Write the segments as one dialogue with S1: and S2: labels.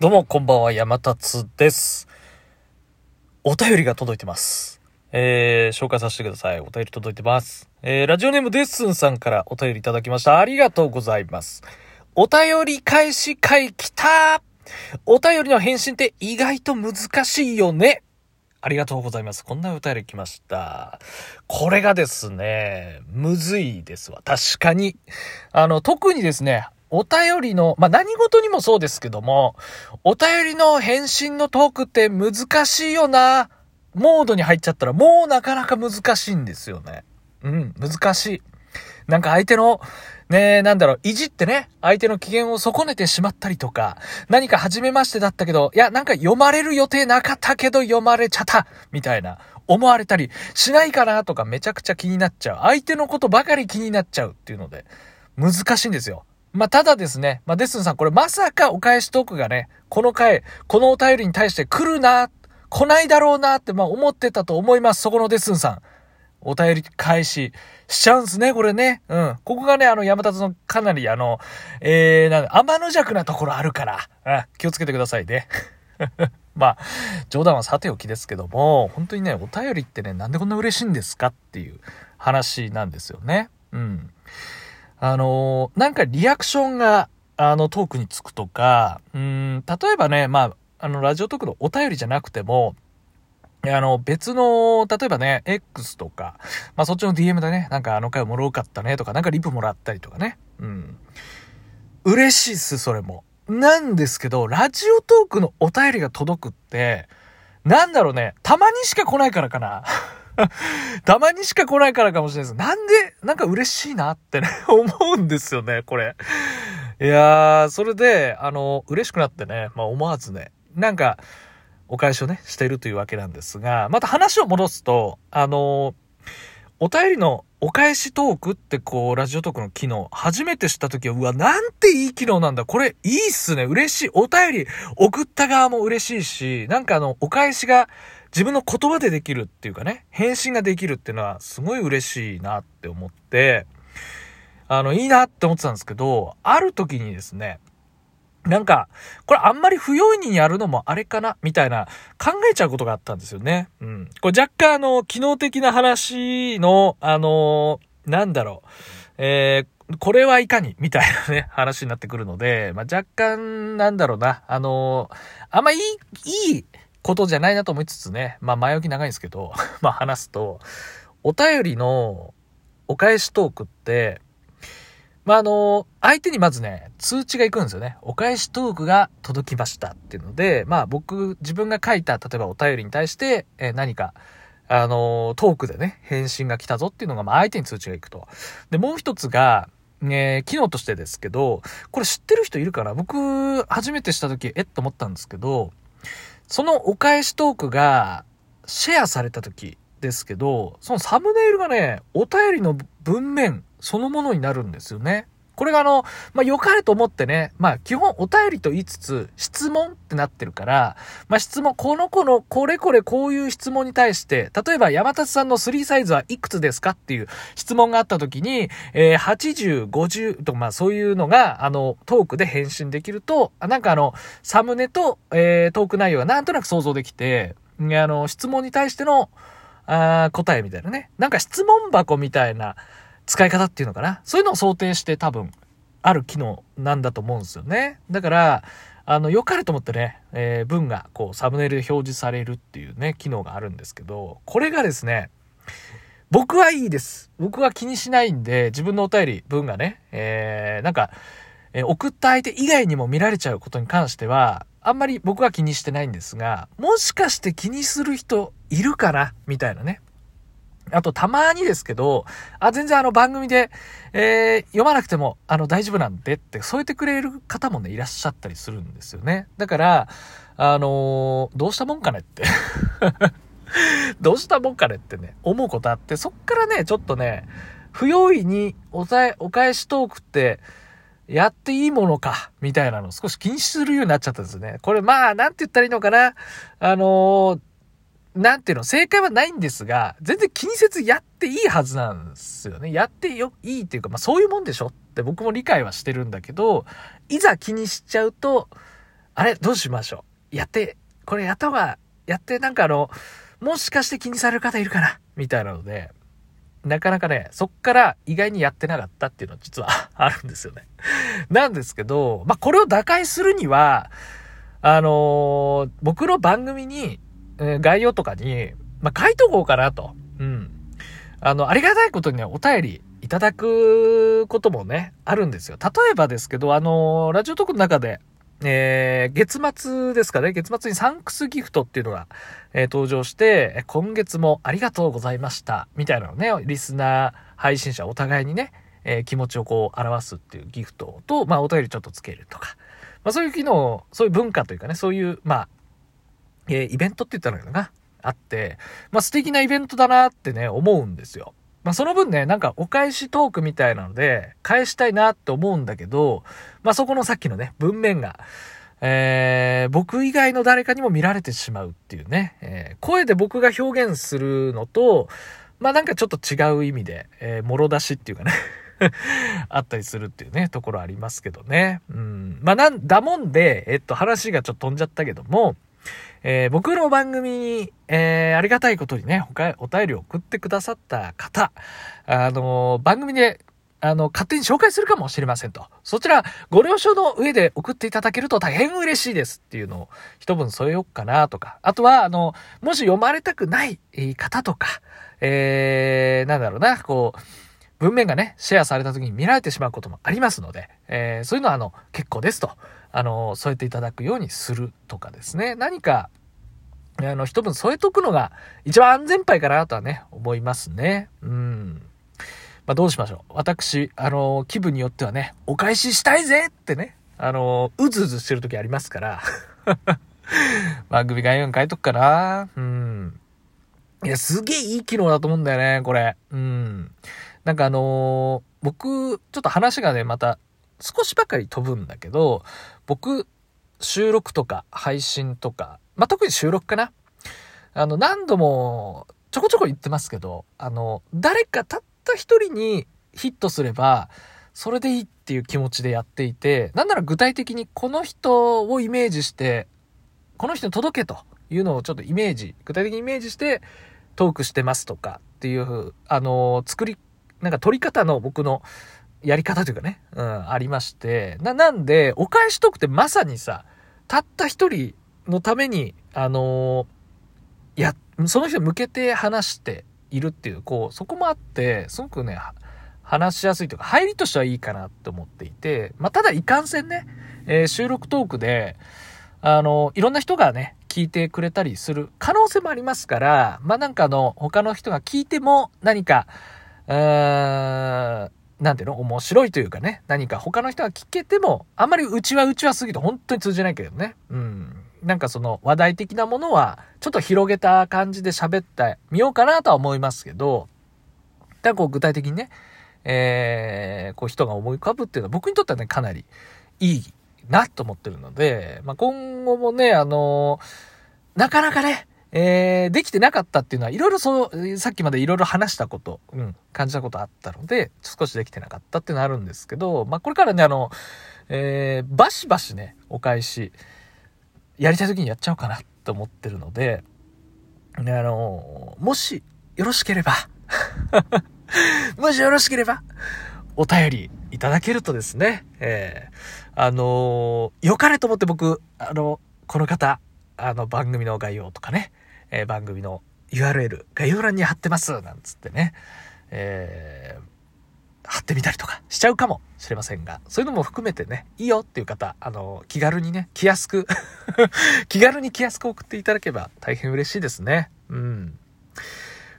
S1: どうも、こんばんは、山達です。お便りが届いてます。えー、紹介させてください。お便り届いてます。えー、ラジオネームデッスンさんからお便りいただきました。ありがとうございます。お便り返し会来たお便りの返信って意外と難しいよね。ありがとうございます。こんなお便り来ました。これがですね、むずいですわ。確かに。あの、特にですね、お便りの、まあ、何事にもそうですけども、お便りの返信のトークって難しいよな、モードに入っちゃったらもうなかなか難しいんですよね。うん、難しい。なんか相手の、ねえ、なんだろう、いじってね、相手の機嫌を損ねてしまったりとか、何か初めましてだったけど、いや、なんか読まれる予定なかったけど読まれちゃった、みたいな、思われたりしないかなとかめちゃくちゃ気になっちゃう。相手のことばかり気になっちゃうっていうので、難しいんですよ。まあ、ただですね、まあ、デスンさん、これまさかお返しトークがね、この回、このお便りに対して来るな、来ないだろうなって、まあ、思ってたと思います。そこのデスンさん。お便り返ししちゃうんすね、これね。うん。ここがね、あの、山立のかなり、あの、えー、なんだ、天の弱なところあるから、うん、気をつけてくださいね。まあ、冗談はさておきですけども、本当にね、お便りってね、なんでこんな嬉しいんですかっていう話なんですよね。うん。あのーなんかリアクションが、あの、トークにつくとか、うん、例えばね、まあ、あの、ラジオトークのお便りじゃなくても、あの、別の、例えばね、X とか、まあ、そっちの DM でね、なんかあの回もろかったねとか、なんかリプもらったりとかね。うん。嬉しいっす、それも。なんですけど、ラジオトークのお便りが届くって、なんだろうね、たまにしか来ないからかな。たまにしか来ないからかもしれないです。なん、なんか嬉しいなってね、思うんですよね、これ。いやー、それで、あの、嬉しくなってね、まあ思わずね、なんか、お返しをね、しているというわけなんですが、また話を戻すと、あの、お便りのお返しトークってこう、ラジオトークの機能、初めて知った時は、うわ、なんていい機能なんだ。これ、いいっすね。嬉しい。お便り、送った側も嬉しいし、なんかあの、お返しが自分の言葉でできるっていうかね、返信ができるっていうのは、すごい嬉しいなって思って、あの、いいなって思ってたんですけど、ある時にですね、なんか、これあんまり不用意にやるのもあれかなみたいな考えちゃうことがあったんですよね。うん。これ若干あの、機能的な話の、あのなんだろう、えー、これはいかにみたいなね、話になってくるので、まあ、若干、なんだろうな、あのあんまいい、いいことじゃないなと思いつつね、まあ、前置き長いんですけど、まあ、話すと、お便りのお返しトークって、まあ、あの、相手にまずね、通知が行くんですよね。お返しトークが届きましたっていうので、まあ僕、自分が書いた、例えばお便りに対して、えー何か、あの、トークでね、返信が来たぞっていうのが、まあ相手に通知が行くと。で、もう一つが、えー機能としてですけど、これ知ってる人いるかな？僕、初めてした時、えっと思ったんですけど、そのお返しトークが、シェアされた時ですけど、そのサムネイルがね、お便りの文面そのものになるんですよね。これがあの、まあ、良かれと思ってね、まあ、基本お便りと言いつつ、質問ってなってるから、まあ、質問、この子のこれこれこういう質問に対して、例えば山立さんの3サイズはいくつですかっていう質問があった時に、えー80、50とか、まあ、そういうのが、あの、トークで返信できると、なんかあの、サムネと、えートーク内容がなんとなく想像できて、あの、質問に対しての、あ答えみたいなね。なんか質問箱みたいな使い方っていうのかな？そういうのを想定して多分、ある機能なんだと思うんですよね。だから、あの、良かれと思ってね、えー文がこうサムネイルで表示されるっていうね、機能があるんですけど、これがですね、僕はいいです。僕は気にしないんで、自分のお便り、文がね、えー、なんか、えー送った相手以外にも見られちゃうことに関しては、あんまり僕は気にしてないんですが、もしかして気にする人いるかな？みたいなね。あと、たまにですけど、あ、全然あの番組で、えー読まなくても、あの、大丈夫なんでって、添えてくれる方もね、いらっしゃったりするんですよね。だから、あのーどうしたもんかねって。どうしたもんかねってね、思うことあって、そっからね、ちょっとね、不用意におさえ、お返しトークって、やっていいものか、みたいなのを少し気にするようになっちゃったんですね。これまあ、なんて言ったらいいのかな。あのーなんていうの、正解はないんですが、全然気にせずやっていいはずなんですよね。やってよ、いいっていうか、まあそういうもんでしょって僕も理解はしてるんだけど、いざ気にしちゃうと、あれどうしましょうやって、これやった方が、やってなんかあの、もしかして気にされる方いるかなみたいなので、なかなかね、そっから意外にやってなかったっていうのは実は あるんですよね。なんですけど、まあ、これを打開するには、あのー、僕の番組に、概要とかに、まあ、書いとこうかなと。うん。あの、ありがたいことにね、お便りいただくこともね、あるんですよ。例えばですけど、あの、ラジオトークの中で、えー、月末ですかね、月末にサンクスギフトっていうのが、えー、登場して、今月もありがとうございました、みたいなのね、リスナー、配信者お互いにね、えー、気持ちをこう表すっていうギフトと、まあお便りちょっとつけるとか、まあそういう機能、そういう文化というかね、そういう、まあ、えー、イベントって言ったのかな、あって、まあ素敵なイベントだなってね、思うんですよ。まあその分ね、なんかお返しトークみたいなので、返したいなって思うんだけど、まあそこのさっきのね、文面が、えー、僕以外の誰かにも見られてしまうっていうね、えー、声で僕が表現するのと、まあなんかちょっと違う意味で、えー、もろ出しっていうかね あったりするっていうね、ところありますけどね。うん。まあなんだもんで、えっと話がちょっと飛んじゃったけども、えー、僕の番組に、えー、ありがたいことにね、他、お便りを送ってくださった方、あのー、番組で、あの、勝手に紹介するかもしれませんと。そちら、ご了承の上で送っていただけると大変嬉しいですっていうのを一文添えようかなとか。あとは、あの、もし読まれたくない方とか、えー、なんだろうな、こう、文面がね、シェアされた時に見られてしまうこともありますので、えー、そういうのはあの、結構ですと。あの、添えていただくようにするとかですね。何か、あの、一文添えとくのが一番安全牌かなとはね、思いますね。うん。まあ、どうしましょう。私、あの、気分によってはね、お返ししたいぜってね、あの、うずうずしてる時ありますから。番組概要に書いとくかな。うん。いや、すげえいい機能だと思うんだよね、これ。うん。なんかあのー、僕、ちょっと話がね、また少しばかり飛ぶんだけど、僕、収録とか配信とか、まあ、特に収録かな。あの、何度もちょこちょこ言ってますけど、あの、誰かたった一人にヒットすれば、それでいいっていう気持ちでやっていて、なんなら具体的にこの人をイメージして、この人に届けというのをちょっとイメージ、具体的にイメージしてトークしてますとかっていう、あの、作り、なんか撮り方の僕のやり方というかね、うん、ありまして。な、なんで、お返しトークってまさにさ、たった一人のために、あのー、や、その人向けて話しているっていう、こう、そこもあって、すごくね、話しやすいというか、入りとしてはいいかなと思っていて、まあ、ただいかんせんね、えー、収録トークで、あの、いろんな人がね、聞いてくれたりする可能性もありますから、まあ、なんかあの、他の人が聞いても何か、うーん、なんていうの？面白いというかね、何か他の人が聞けても、あんまりうちはうちはすぎて本当に通じないけどね。うん。なんかその話題的なものは、ちょっと広げた感じで喋ってみようかなとは思いますけど、だこう具体的にね、えー、こう人が思い浮かぶっていうのは僕にとってはね、かなりいいなと思ってるので、まあ、今後もね、あのー、なかなかね、えー、できてなかったっていうのは、いろいろそう、さっきまでいろいろ話したこと、うん、感じたことあったので、少しできてなかったっていうのはあるんですけど、まあ、これからね、あの、えー、バシバシね、お返し、やりたい時にやっちゃおうかなと思ってるので、ね、あの、もし、よろしければ もしよろしければ、お便りいただけるとですね、えー、あの、良かれと思って僕、あの、この方、あの、番組の概要とかね、えー、番組の URL 概要欄に貼ってます、なんつってね、えー、貼ってみたりとかしちゃうかもしれませんが、そういうのも含めてね、いいよっていう方、あの、気軽にね、気安く 気軽に気安く送っていただけば大変嬉しいですね。うん。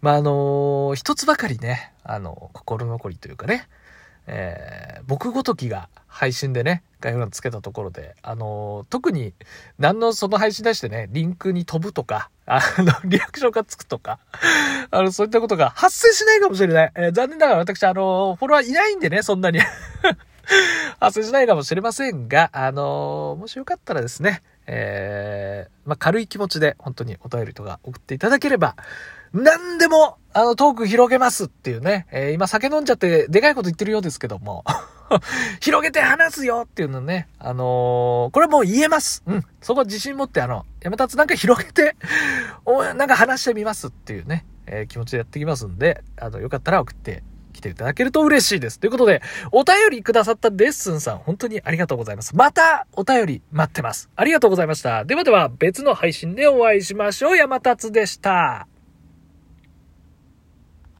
S1: まあ、あの一つばかりね、あの、心残りというかね、えー、僕ごときが配信でね、概要欄つけたところで、あのー、特に何のその配信出してね、リンクに飛ぶとか、あの、リアクションがつくとか、あの、そういったことが発生しないかもしれない。えー、残念ながら私、あの、フォロワーいないんでね、そんなに 発生しないかもしれませんが、あのもしよかったらですね、えまあ、軽い気持ちで本当にお便りとか送っていただければ、何でも、あの、トーク広げますっていうね。えー、今酒飲んじゃってでかいこと言ってるようですけども。広げて話すよっていうのね、あのー、これもう言えます。うん。そこ自信持って、あの、山立なんか広げて、おなんか話してみますっていうね、えー、気持ちでやってきますんで、あの、よかったら送って来ていただけると嬉しいです。ということで、お便りくださったデッスンさん、本当にありがとうございます。また、お便り待ってます。ありがとうございました。ではでは、別の配信でお会いしましょう。山達でした。